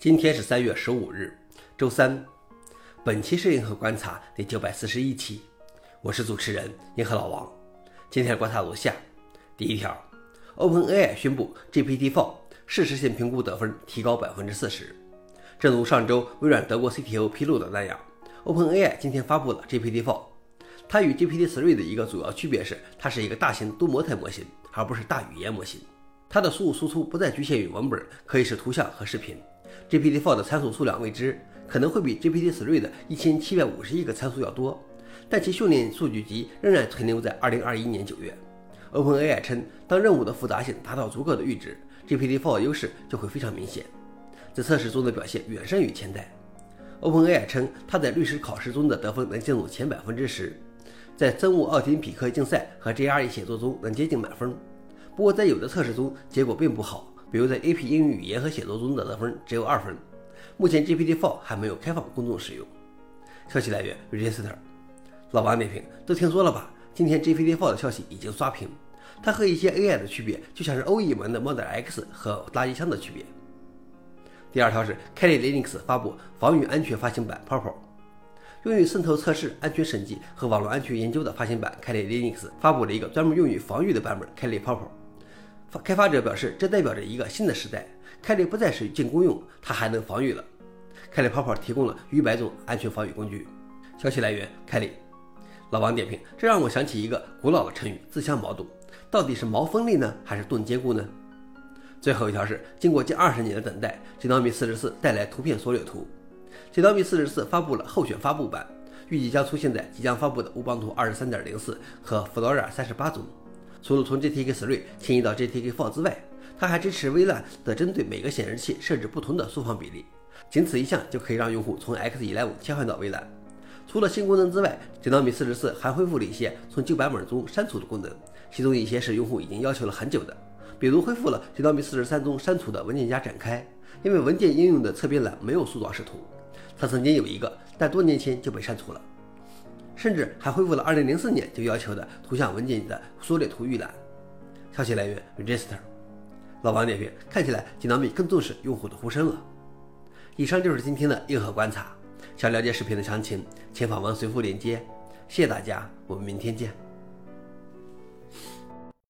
今天是三月十五日，周三。本期是银河观察第九百四十一期，我是主持人银河老王。今天观察如下：第一条，OpenAI 宣布 GPT-4 事实性评估得分提高百分之四十。正如上周微软德国 CTO 披露的那样，OpenAI 今天发布了 GPT-4。它与 GPT-3 的一个主要区别是，它是一个大型多模态模型，而不是大语言模型。它的输入输出不再局限于文本，可以是图像和视频。GPT-4 的参数数量未知，可能会比 GPT-3 的一千七百五十亿个参数要多，但其训练数据集仍然停留在二零二一年九月。OpenAI 称，当任务的复杂性达到足够的阈值，GPT-4 的优势就会非常明显，在测试中的表现远胜于前代。OpenAI 称，它在律师考试中的得分能进入前百分之十，在生物奥林匹克竞赛和 GRE 写作中能接近满分，不过在有的测试中结果并不好。比如在 AP 英语语言和写作中的得分只有二分。目前 GPT-4 还没有开放公众使用。消息来源：Register。老王点评：都听说了吧？今天 GPT-4 的消息已经刷屏。它和一些 AI 的区别，就像是 OE 门的 Model X 和垃圾箱的区别。第二条是 Kali Linux 发布防御安全发行版 Purple，用于渗透测试、安全审计和网络安全研究的发行版 Kali Linux 发布了一个专门用于防御的版本 Kali Purple。开发者表示，这代表着一个新的时代。凯利不再是进攻用，它还能防御了。凯利泡泡提供了逾百种安全防御工具。消息来源：凯利。老王点评：这让我想起一个古老的成语“自相矛盾”，到底是矛锋利呢，还是盾坚固呢？最后一条是，经过近二十年的等待，Genomic 44带来图片缩略图。Genomic 44发布了候选发布版，预计将出现在即将发布的乌邦图23.04和 Flora 38中。除了从 GTK3 迁移到 GTK4 之外，它还支持微软的针对每个显示器设置不同的缩放比例，仅此一项就可以让用户从 X11 切换到微软。除了新功能之外锦囊米44还恢复了一些从旧版本中删除的功能，其中一些是用户已经要求了很久的，比如恢复了锦囊米43中删除的文件夹展开，因为文件应用的侧边栏没有树状视图，它曾经有一个，但多年前就被删除了。甚至还恢复了2004年就要求的图像文件的缩略图预览。消息来源：Register。老王点评：看起来吉纳米更重视用户的呼声了。以上就是今天的硬核观察。想了解视频的详情，请访问随附链接。谢谢大家，我们明天见。